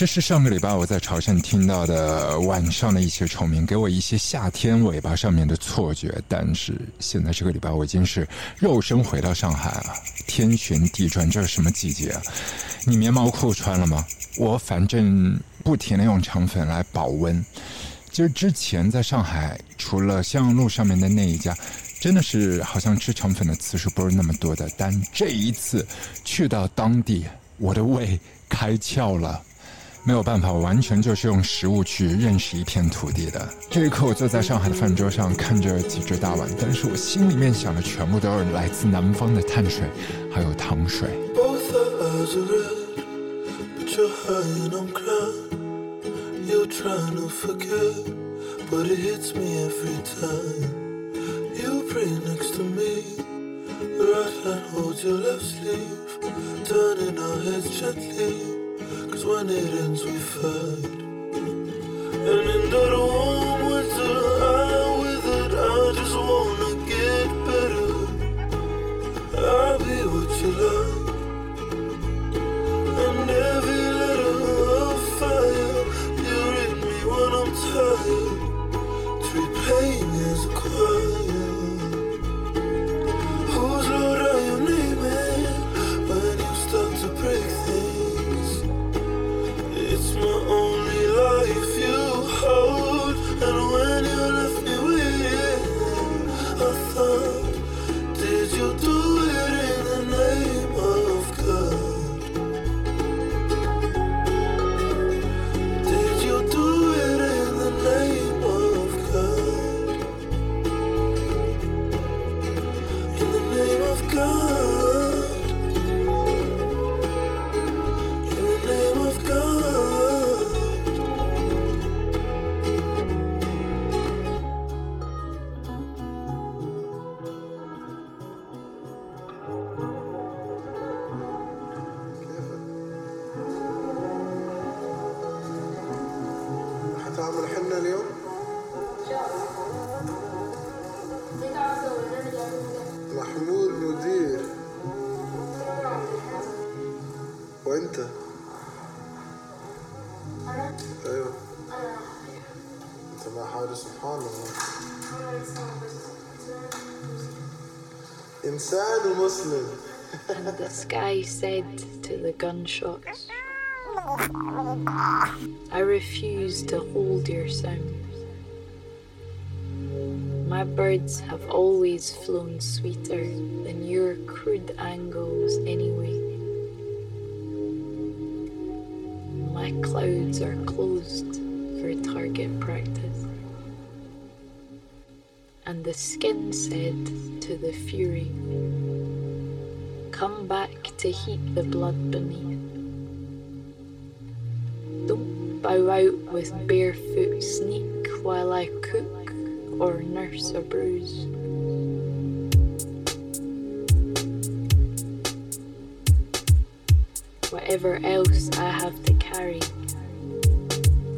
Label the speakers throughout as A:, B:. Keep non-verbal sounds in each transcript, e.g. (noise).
A: 这是上个礼拜我在潮汕听到的晚上的一些虫鸣，给我一些夏天尾巴上面的错觉。但是现在这个礼拜我已经是肉身回到上海了，天旋地转，这是什么季节啊？你棉毛裤穿了吗？我反正不停的用肠粉来保温。其实之前在上海，除了襄阳路上面的那一家，真的是好像吃肠粉的次数不是那么多的。但这一次去到当地，我的胃开窍了。没有办法，完全就是用食物去认识一片土地的。这一刻，我坐在上海的饭桌上，看着几只大碗，但是我心里面想的全部都是来自南方的碳水，还有糖水。
B: Cause when it ends we fight And in that warm listening. and the
C: sky said to the gunshots, I refuse to hold your sound. My birds have always flown sweeter than your crude angles, anyway. My clouds are closed for target practice. And the skin said to the fury, Come back to heat the blood beneath. Don't bow out with barefoot sneak while I cook or nurse a bruise. Whatever else I have to carry,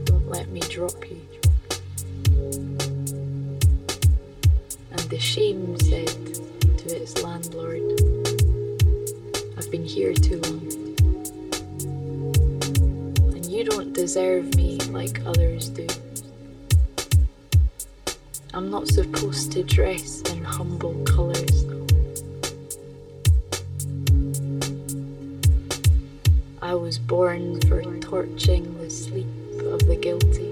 C: don't let me drop you. And the shame said to its landlord, been here too long. And you don't deserve me like others do. I'm not supposed to dress in humble colours. I was born for torching the sleep of the guilty.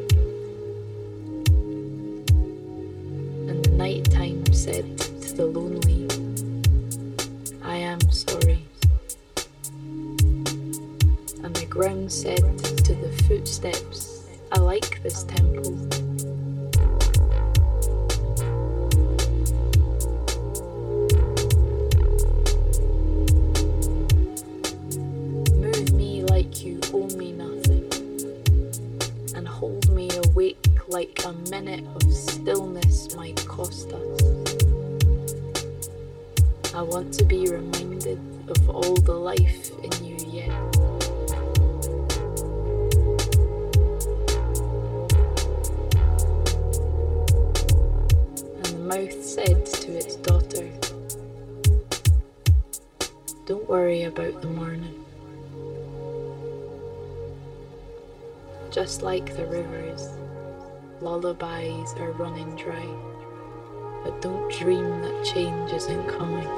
C: Just like the rivers, lullabies are running dry. But don't dream that change isn't coming.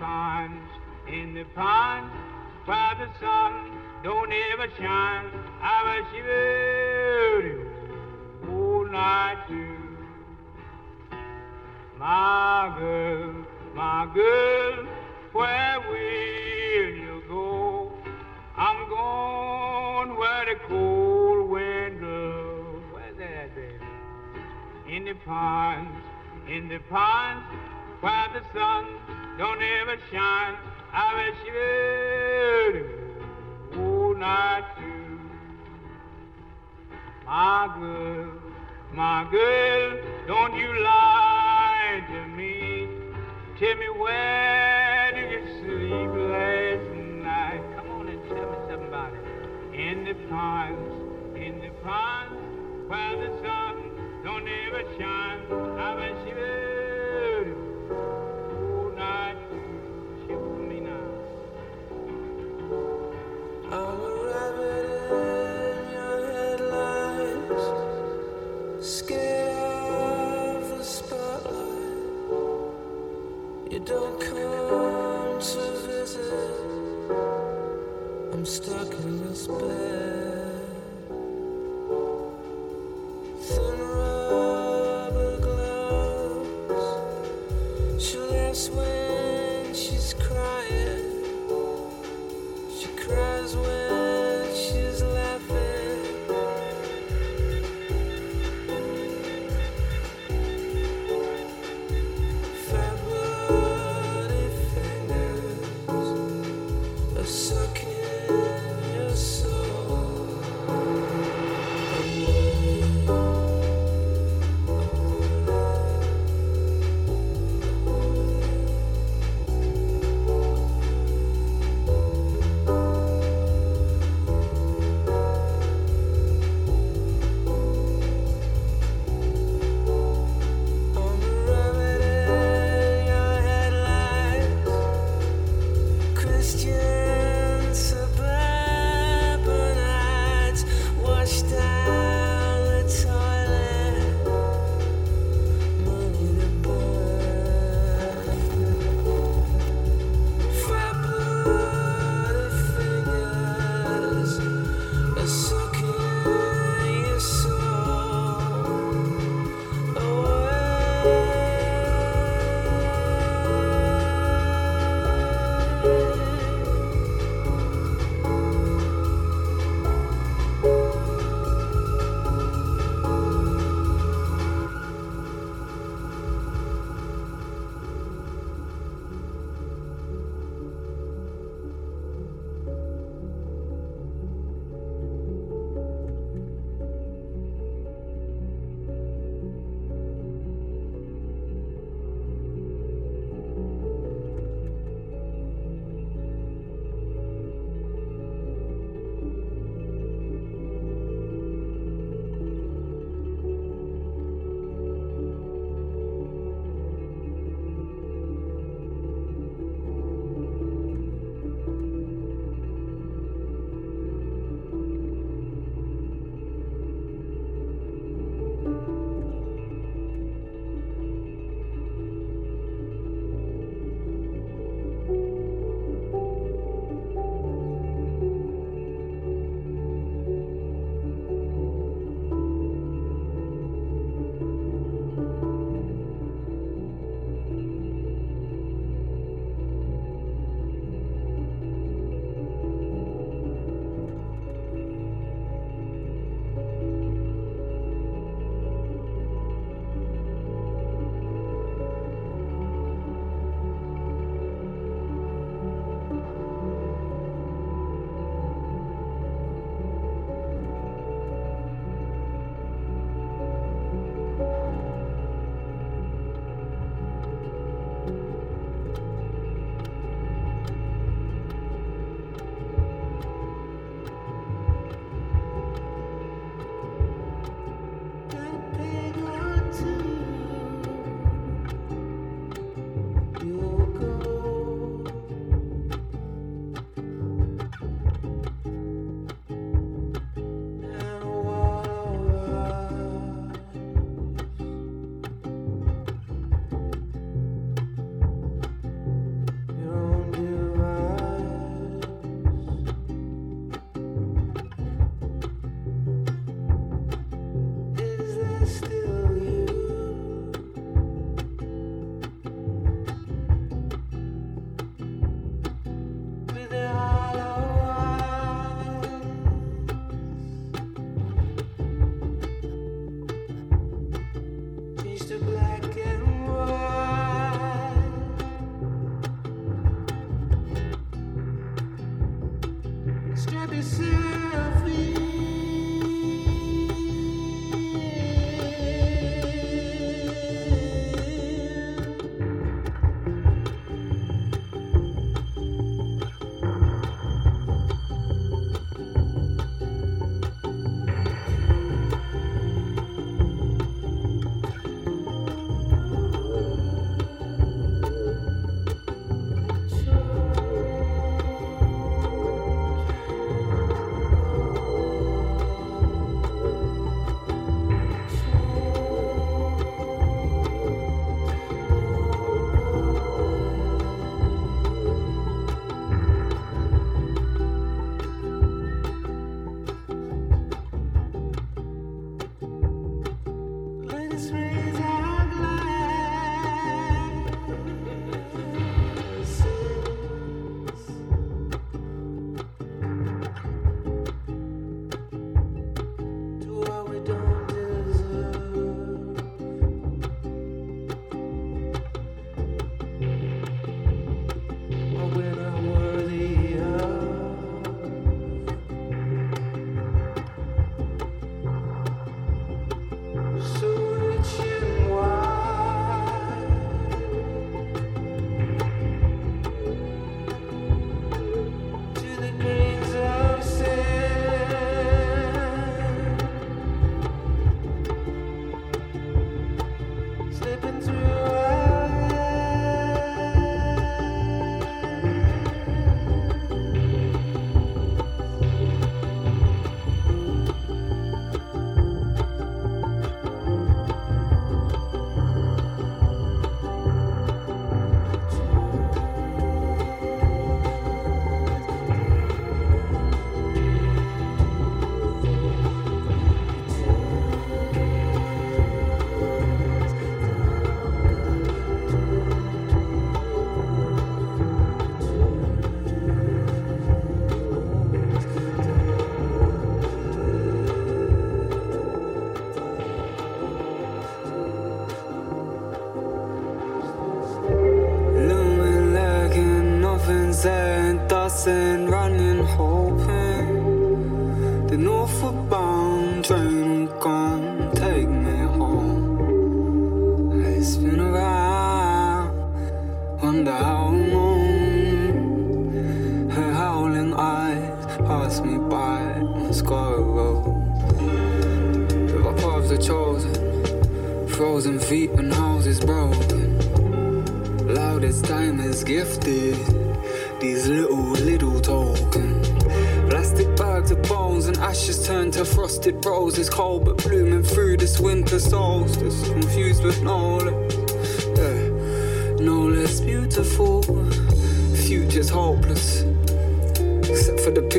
D: ponds, in the ponds, where the sun don't ever shine. I was shivering all night too. My girl, my girl, where will you go? I'm going where the cold wind blows. Where's that, baby? In the ponds, in the ponds, where the sun don't ever shine. I wish you would, oh, not you. My girl, my girl, don't you lie to me. Tell me where did you sleep last night? Come on and tell me something about it. In the pines, in the pines, where the sun don't ever shine. I wish you would. despair.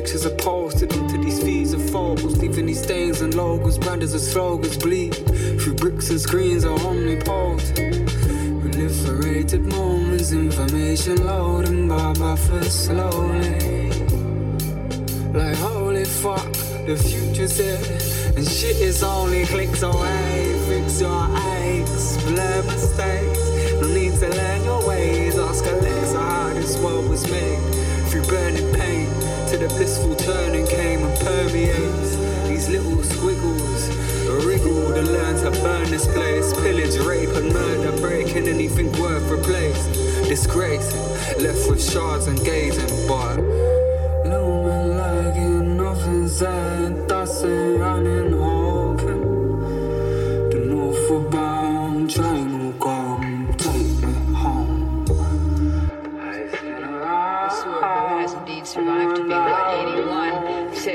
D: Pictures are posted into these feeds of photos, leaving these stains and logos, branded as slogans bleed through bricks and screens are omnipotent. Proliferated moments, information loading by buffers slowly. Like holy fuck, the future's here, and shit is only clicks away. Fix your aches, blur mistakes. No need to learn your ways. Ask Alexa how this world was made. Through burning pain to the blissful turning came and permeates these little squiggles. Wriggle to learn to burn this place. Pillage, rape, and murder, breaking anything worth replacing. Disgrace, left with shards and gazing, but looming like in nothing's there, tossing, running,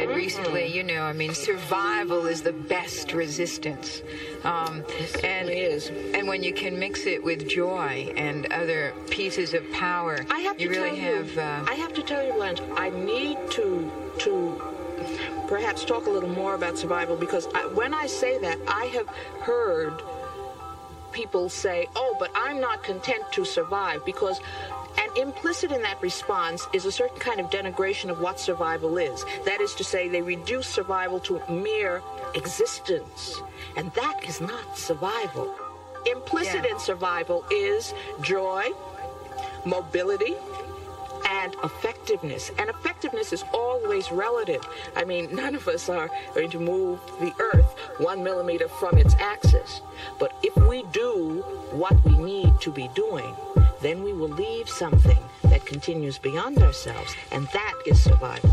E: said recently, you know, I mean, survival is the best resistance. Um, and is. And when you can mix it with joy and other pieces of power,
F: I have to
E: you really
F: tell
E: have.
F: you,
E: uh,
F: I have to tell you, Blanche, I need to to perhaps talk a little more about survival because I, when I say that, I have heard people say, "Oh, but I'm not content to survive," because implicit in that response is a certain kind of denigration of what survival is. That is to say, they reduce survival to mere existence, and that is not survival. implicit
E: Yeah.
F: in survival is joy, mobility, and effectiveness. And effectiveness is always relative. I mean, (laughs) none of us are going to move the earth one millimeter from its axis. But if we do what we need to be doing, then we will leave something that continues beyond ourselves. And that is survival.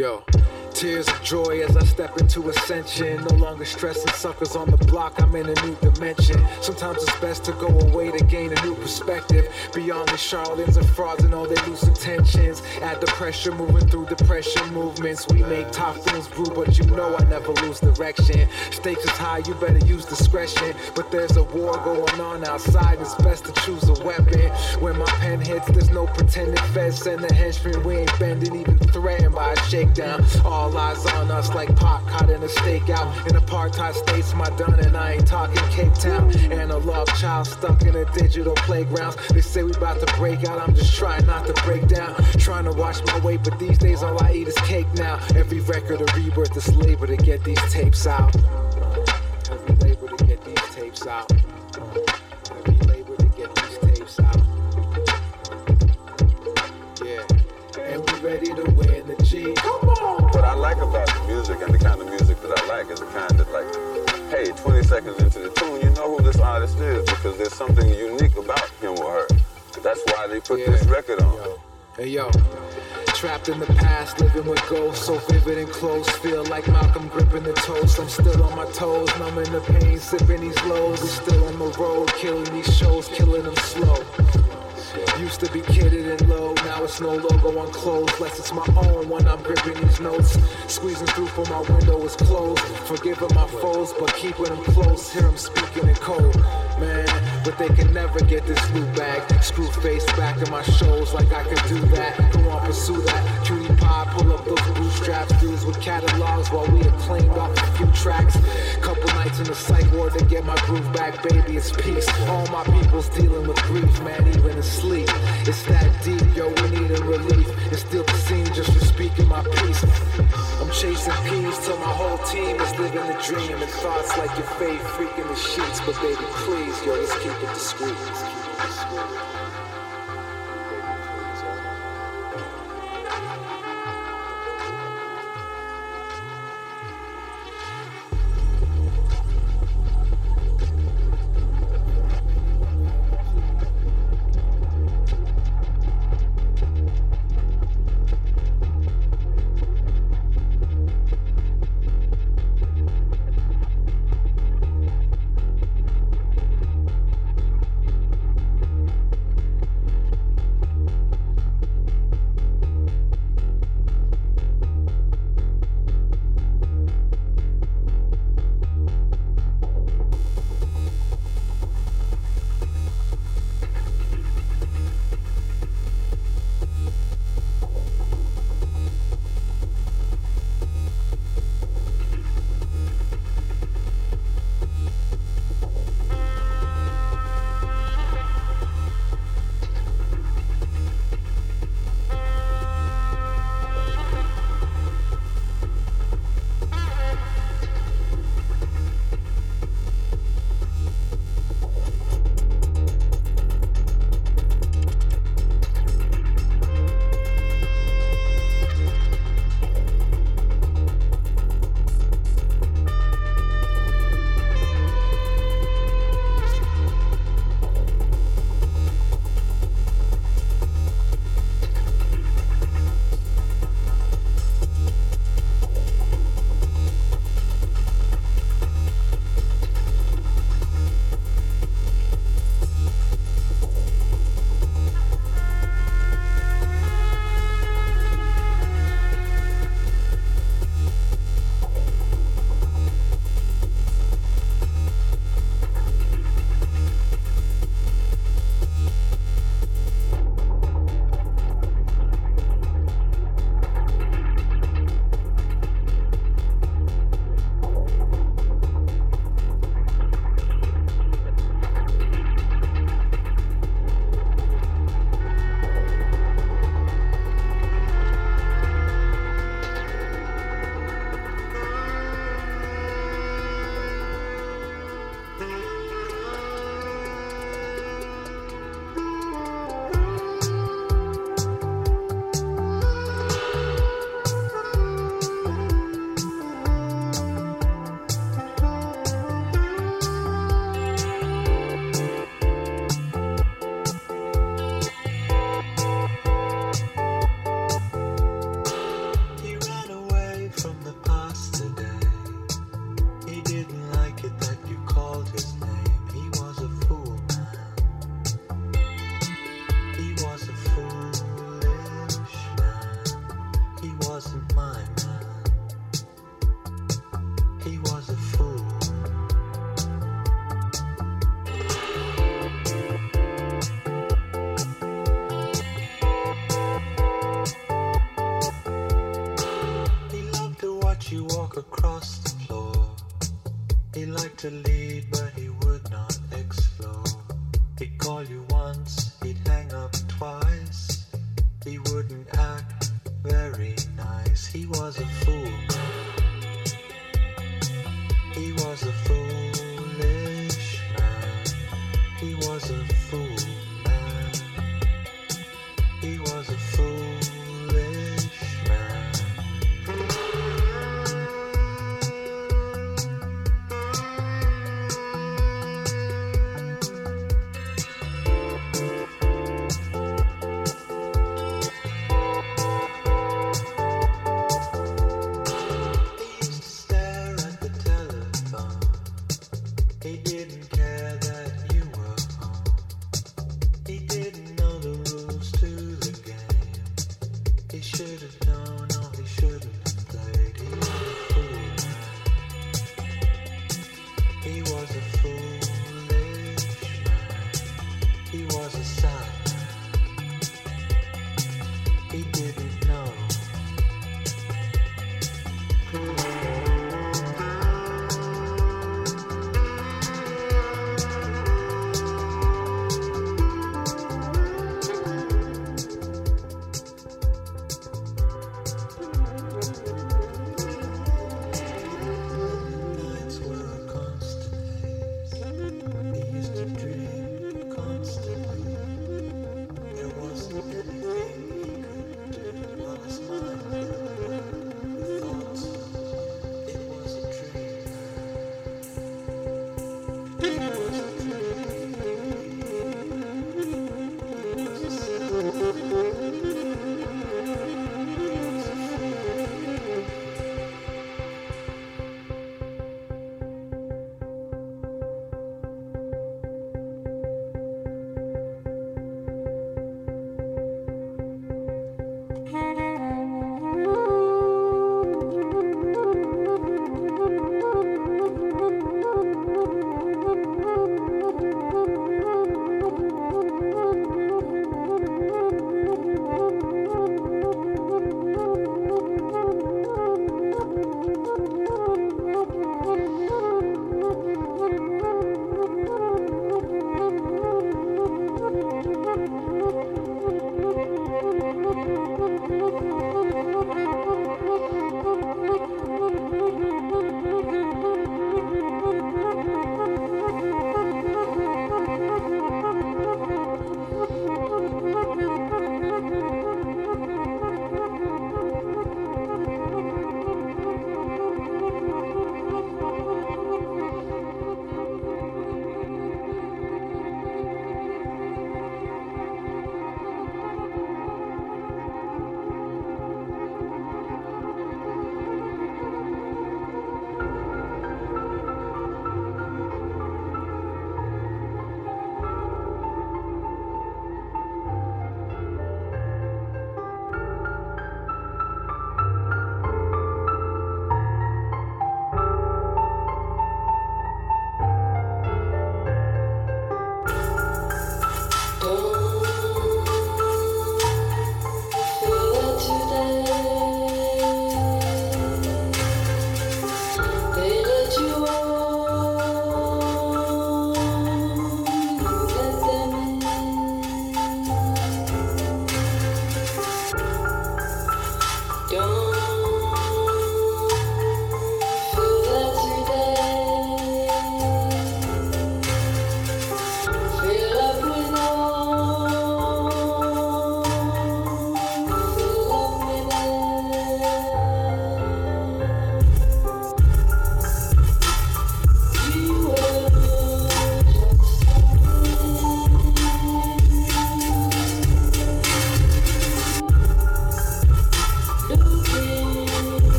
G: Yo, tears of joy as I step into ascension. No longer stressing suckers on the block, I'm in a new dimension. Sometimes it's best to go away to gain a new perspective. Beyond the charlatans and frauds and all their loose intentions. Add the pressure, moving through depression movements. We make typhoons brew, but you know I never lose direction. Stakes is high, you better use discretion. But there's a war going on outside, it's best to choose a weapon. When my pen hits, there's no pretending feds send the henchmen. We ain't bending, even threatened by a shakedown. All eyes on us like Pac caught in a stakeout. In apartheid states, my done, and I ain't talking Cape Town. Analog child stuck in a digital playground. They say we about to break out, I'm just trying not to break down. Trying to watch my weight, but these days all I eat is cake now. Every record a rebirth is labor to get these tapes out. Every labor to get these tapes out. Yeah. And we ready to win G.
H: What I like about the music and the kind of music that I like is the kind that like, hey, 20 seconds into the tune, you know who this artist is because there's something unique about him or her. That's why they put this record on.
G: Yo. Hey yo, trapped in the past, living with ghosts, so vivid and close. Feel like Malcolm gripping the toast. I'm still on my toes, numbing the pain, sipping these lows. We still on the road, killing these shows, killing them slow. Used to be kidded and low, now it's no logo on clothes. Less it's my own when I'm gripping these notes. Squeezing through for my window is closed. Forgiving my foes, but keeping them close. Hear them speaking in code, man. But they can never get this new bag. Screw face back in my shows like I could do that. Go on, pursue that. Pull up those bootstraps. Dudes with catalogs while we acclaimed off a few tracks. Couple nights in the psych ward to get my groove back, baby. It's peace. All my people's dealing with grief, man, even in sleep. It's that deep, yo, we need a relief. It's still the scene just for speaking my piece. I'm chasing peas till my whole team is living the dream. And thoughts like your fate freaking the sheets. But baby, please, yo, let's keep it discreet. Let's keep it discreet.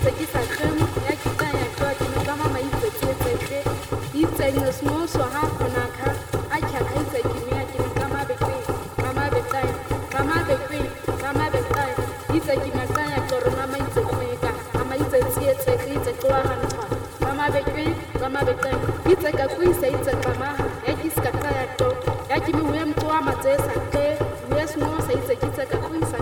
I: Achaka, itse ke sa kgemo ya ke tla ya kwa ke ka mama itse tse tse tse itse ne smo so ha khona kha achaka itse ke me ya ke ka ma be kwe mama be tai mama be kwe mama be tai itse ke ma tla ya tlo mama itse kwe ka mama itse tse tse ke itse kwa ha ntwa mama be kwe mama be tai itse ka kwe itse itse mama ya ke ska tla ya to ya ke me we mtwa ma tse sa ke we smo sa itse ke itse ka kwe sa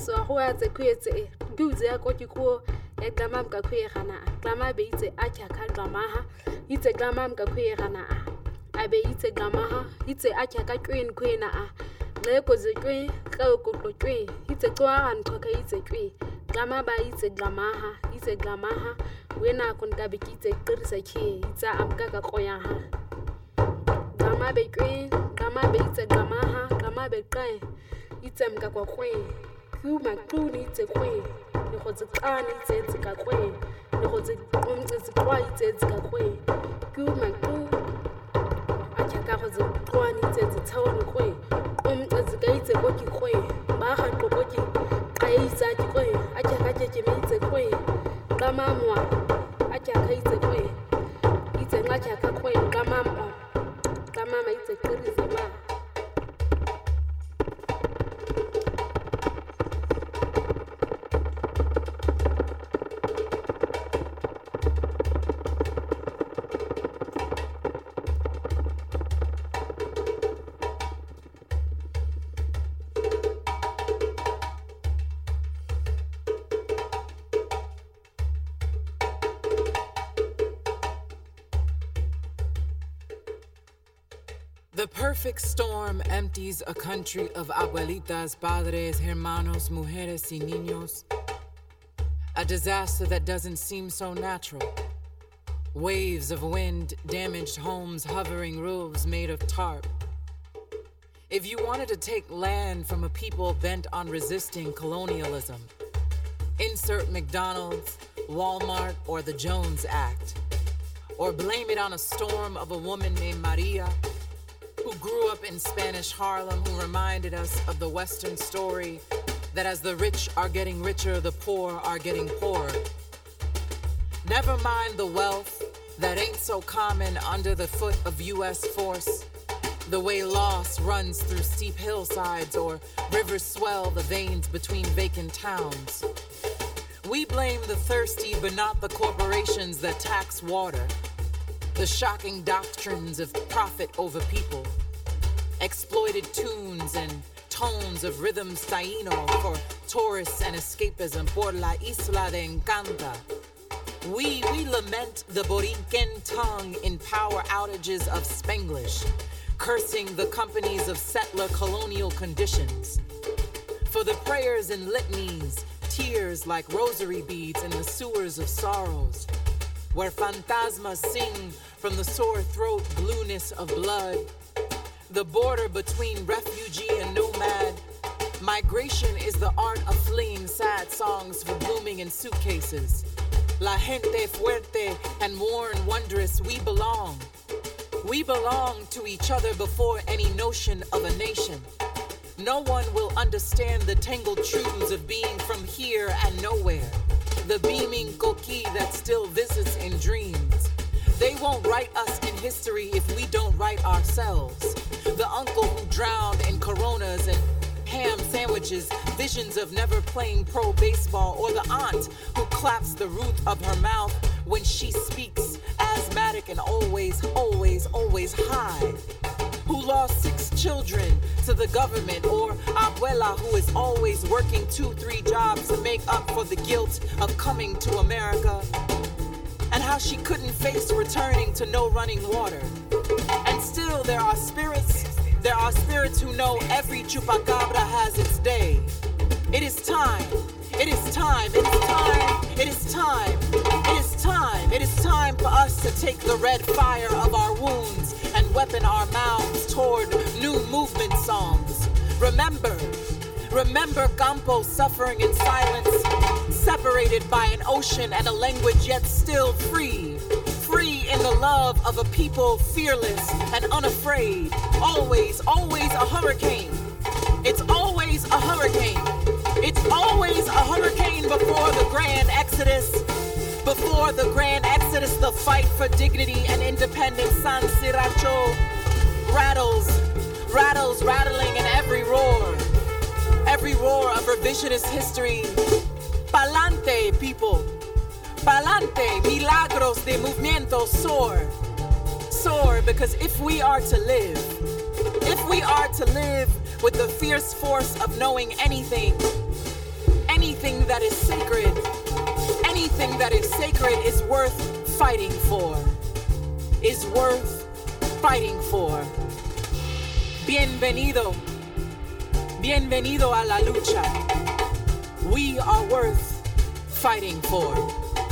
I: yu qariso go ya tse khuyetse e ke utse ya ko ke ko ya qama mka khuyegana a. Qama be itse a kyakha qamaha itse qama mka khuyegana a. A be itse qamaha itse a kyakha kwen kwena a. Le ko ze kwe ka ko ko kwe itse kwa han ko ka itse kwe qama ba itse qamaha itse qamaha wena kon ka be ke itse qirisa ke itse amka ka qoya ha. Gama be kwe gama be itse gama ha gama be qae itse mka kwa kwe ku ma quni itse kwe le go tse qani go tse kwa itse a kya ka go tse qani itse itse tsawon kwe kwe a kya ka ke ke me itse kwe gama a kya ka itse kwe itse nga kya ka kwe gama mwa kama maitse
J: empties a country of abuelitas, padres, hermanos, mujeres, y niños. A disaster that doesn't seem so natural. Waves of wind, damaged homes, hovering roofs made of tarp. If you wanted to take land from a people bent on resisting colonialism, insert McDonald's, Walmart, or the Jones Act. Or blame it on a storm of a woman named Maria who grew up in Spanish Harlem, who reminded us of the Western story that as the rich are getting richer, the poor are getting poorer. Never mind the wealth that ain't so common under the foot of U.S. force The way loss runs through steep hillsides or rivers swell the veins between vacant towns. We blame the thirsty, but not the corporations that tax water. The shocking doctrines of profit over people. Exploited tunes and tones of rhythm taíno for tourists and escapism por la isla de Encanta. We, we lament the Borinquen tongue in power outages of Spanglish, cursing the companies of settler colonial conditions. For the prayers and litanies, tears like rosary beads in the sewers of sorrows, where phantasmas sing from the sore throat blueness of blood. The border between refugee and nomad. Migration is the art of fleeing sad songs for blooming in suitcases. La gente fuerte and worn wondrous, we belong. We belong to each other before any notion of a nation. No one will understand the tangled truths of being from here and nowhere. The beaming coqui that still visits in dreams. They won't write us in history if we don't write ourselves. The uncle who drowned in coronas and ham sandwiches, visions of never playing pro baseball, or the aunt who claps the roof of her mouth when she speaks, asthmatic and always, always, always high. Who lost six children to the government, or abuela who is always working two, three jobs to make up for the guilt of coming to America. And how she couldn't face returning to no running water. And still, there are spirits there are spirits who know every chupacabra has its day. It is time. It is time. It is time. It is time. It is time. It is time for us to take the red fire of our wounds and weapon our mouths toward new movement songs. Remember, remember Campo suffering in silence, separated by an ocean and a language yet still free free in the love of a people fearless and unafraid. Always, always a hurricane. It's always a hurricane. It's always a hurricane before the grand exodus. Before the grand exodus, the fight for dignity and independence, San Siracho rattles, rattles, rattling in every roar. Every roar of revisionist history. Palante, people. Palante, milagros de movimiento soar. Soar because if we are to live, if we are to live with the fierce force of knowing anything, anything that is sacred, anything that is sacred is worth fighting for, is worth fighting for. Bienvenido, bienvenido a la lucha. We are worth fighting for.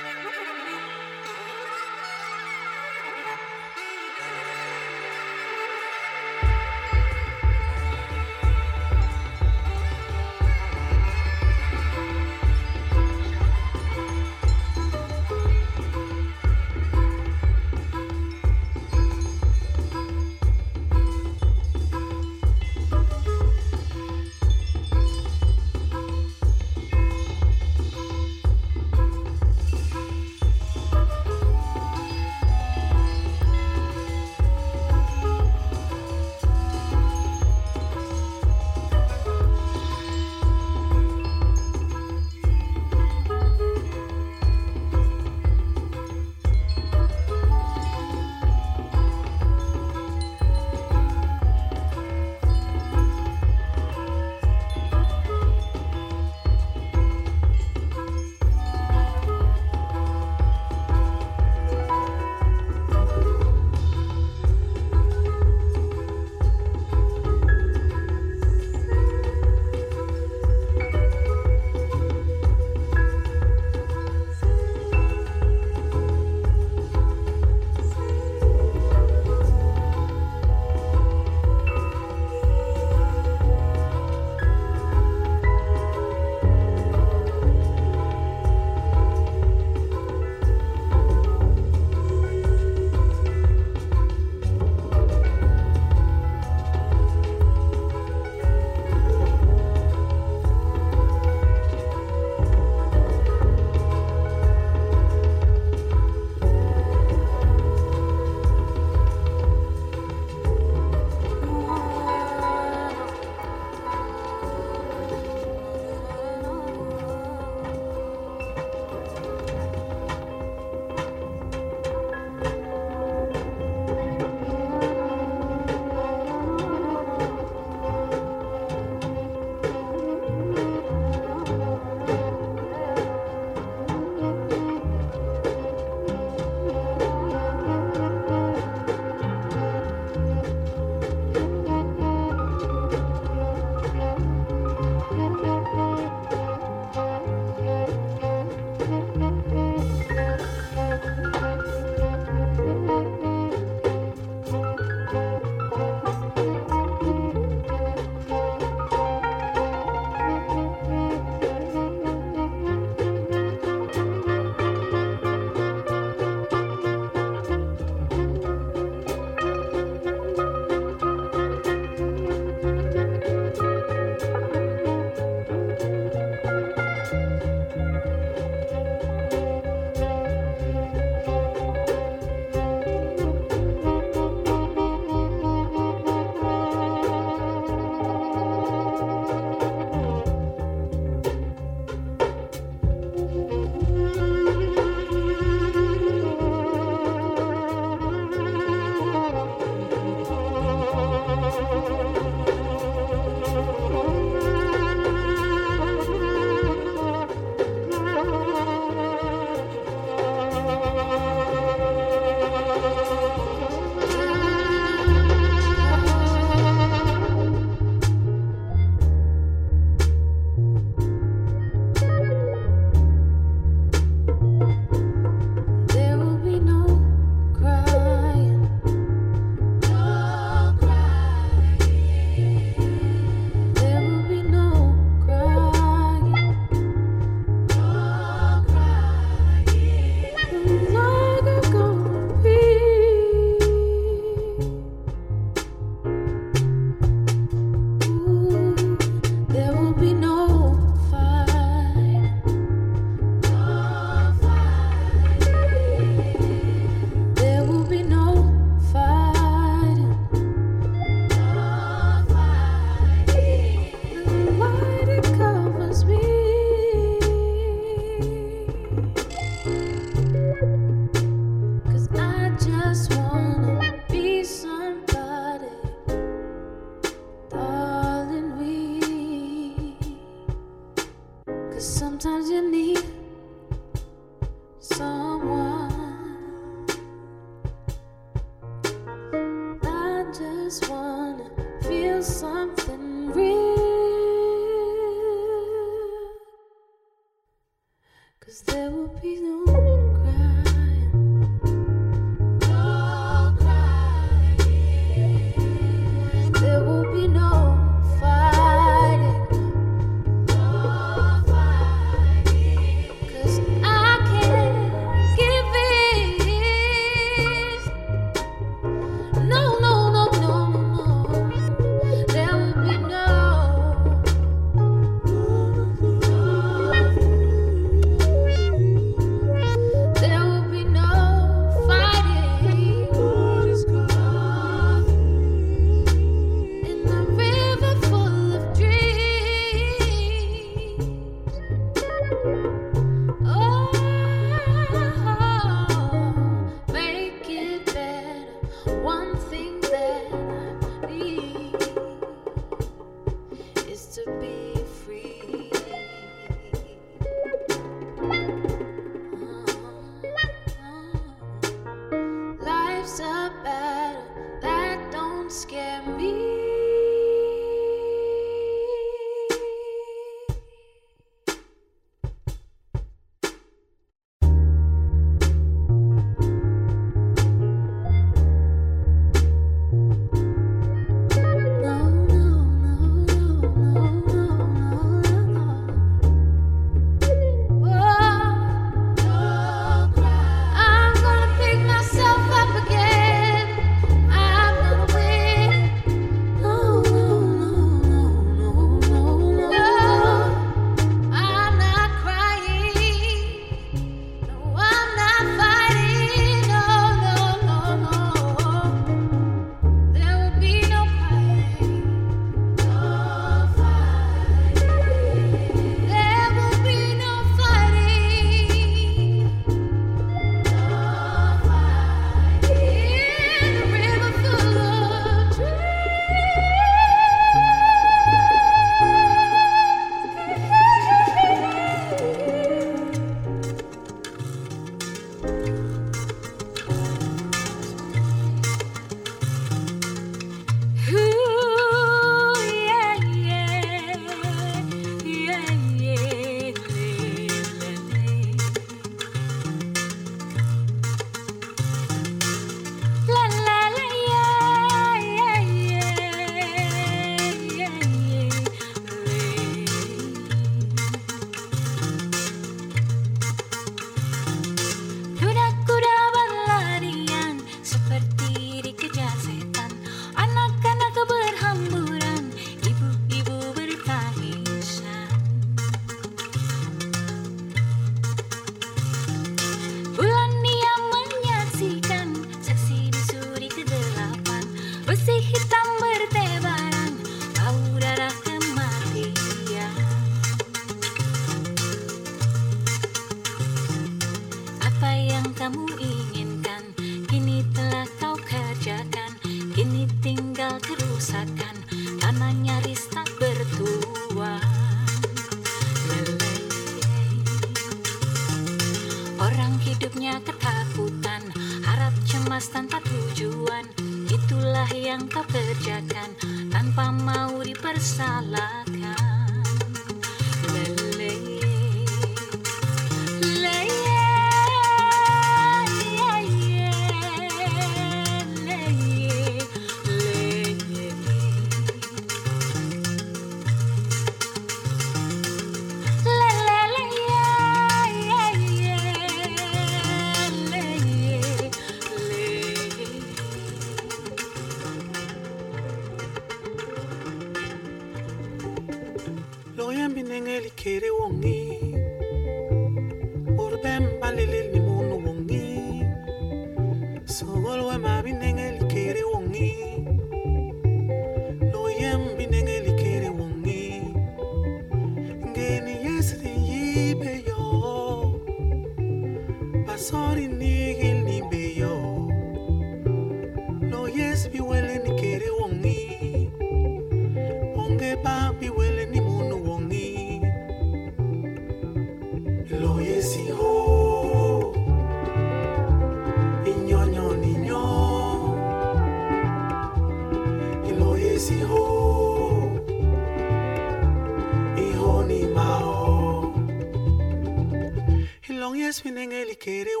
K: se nem ele
L: querer.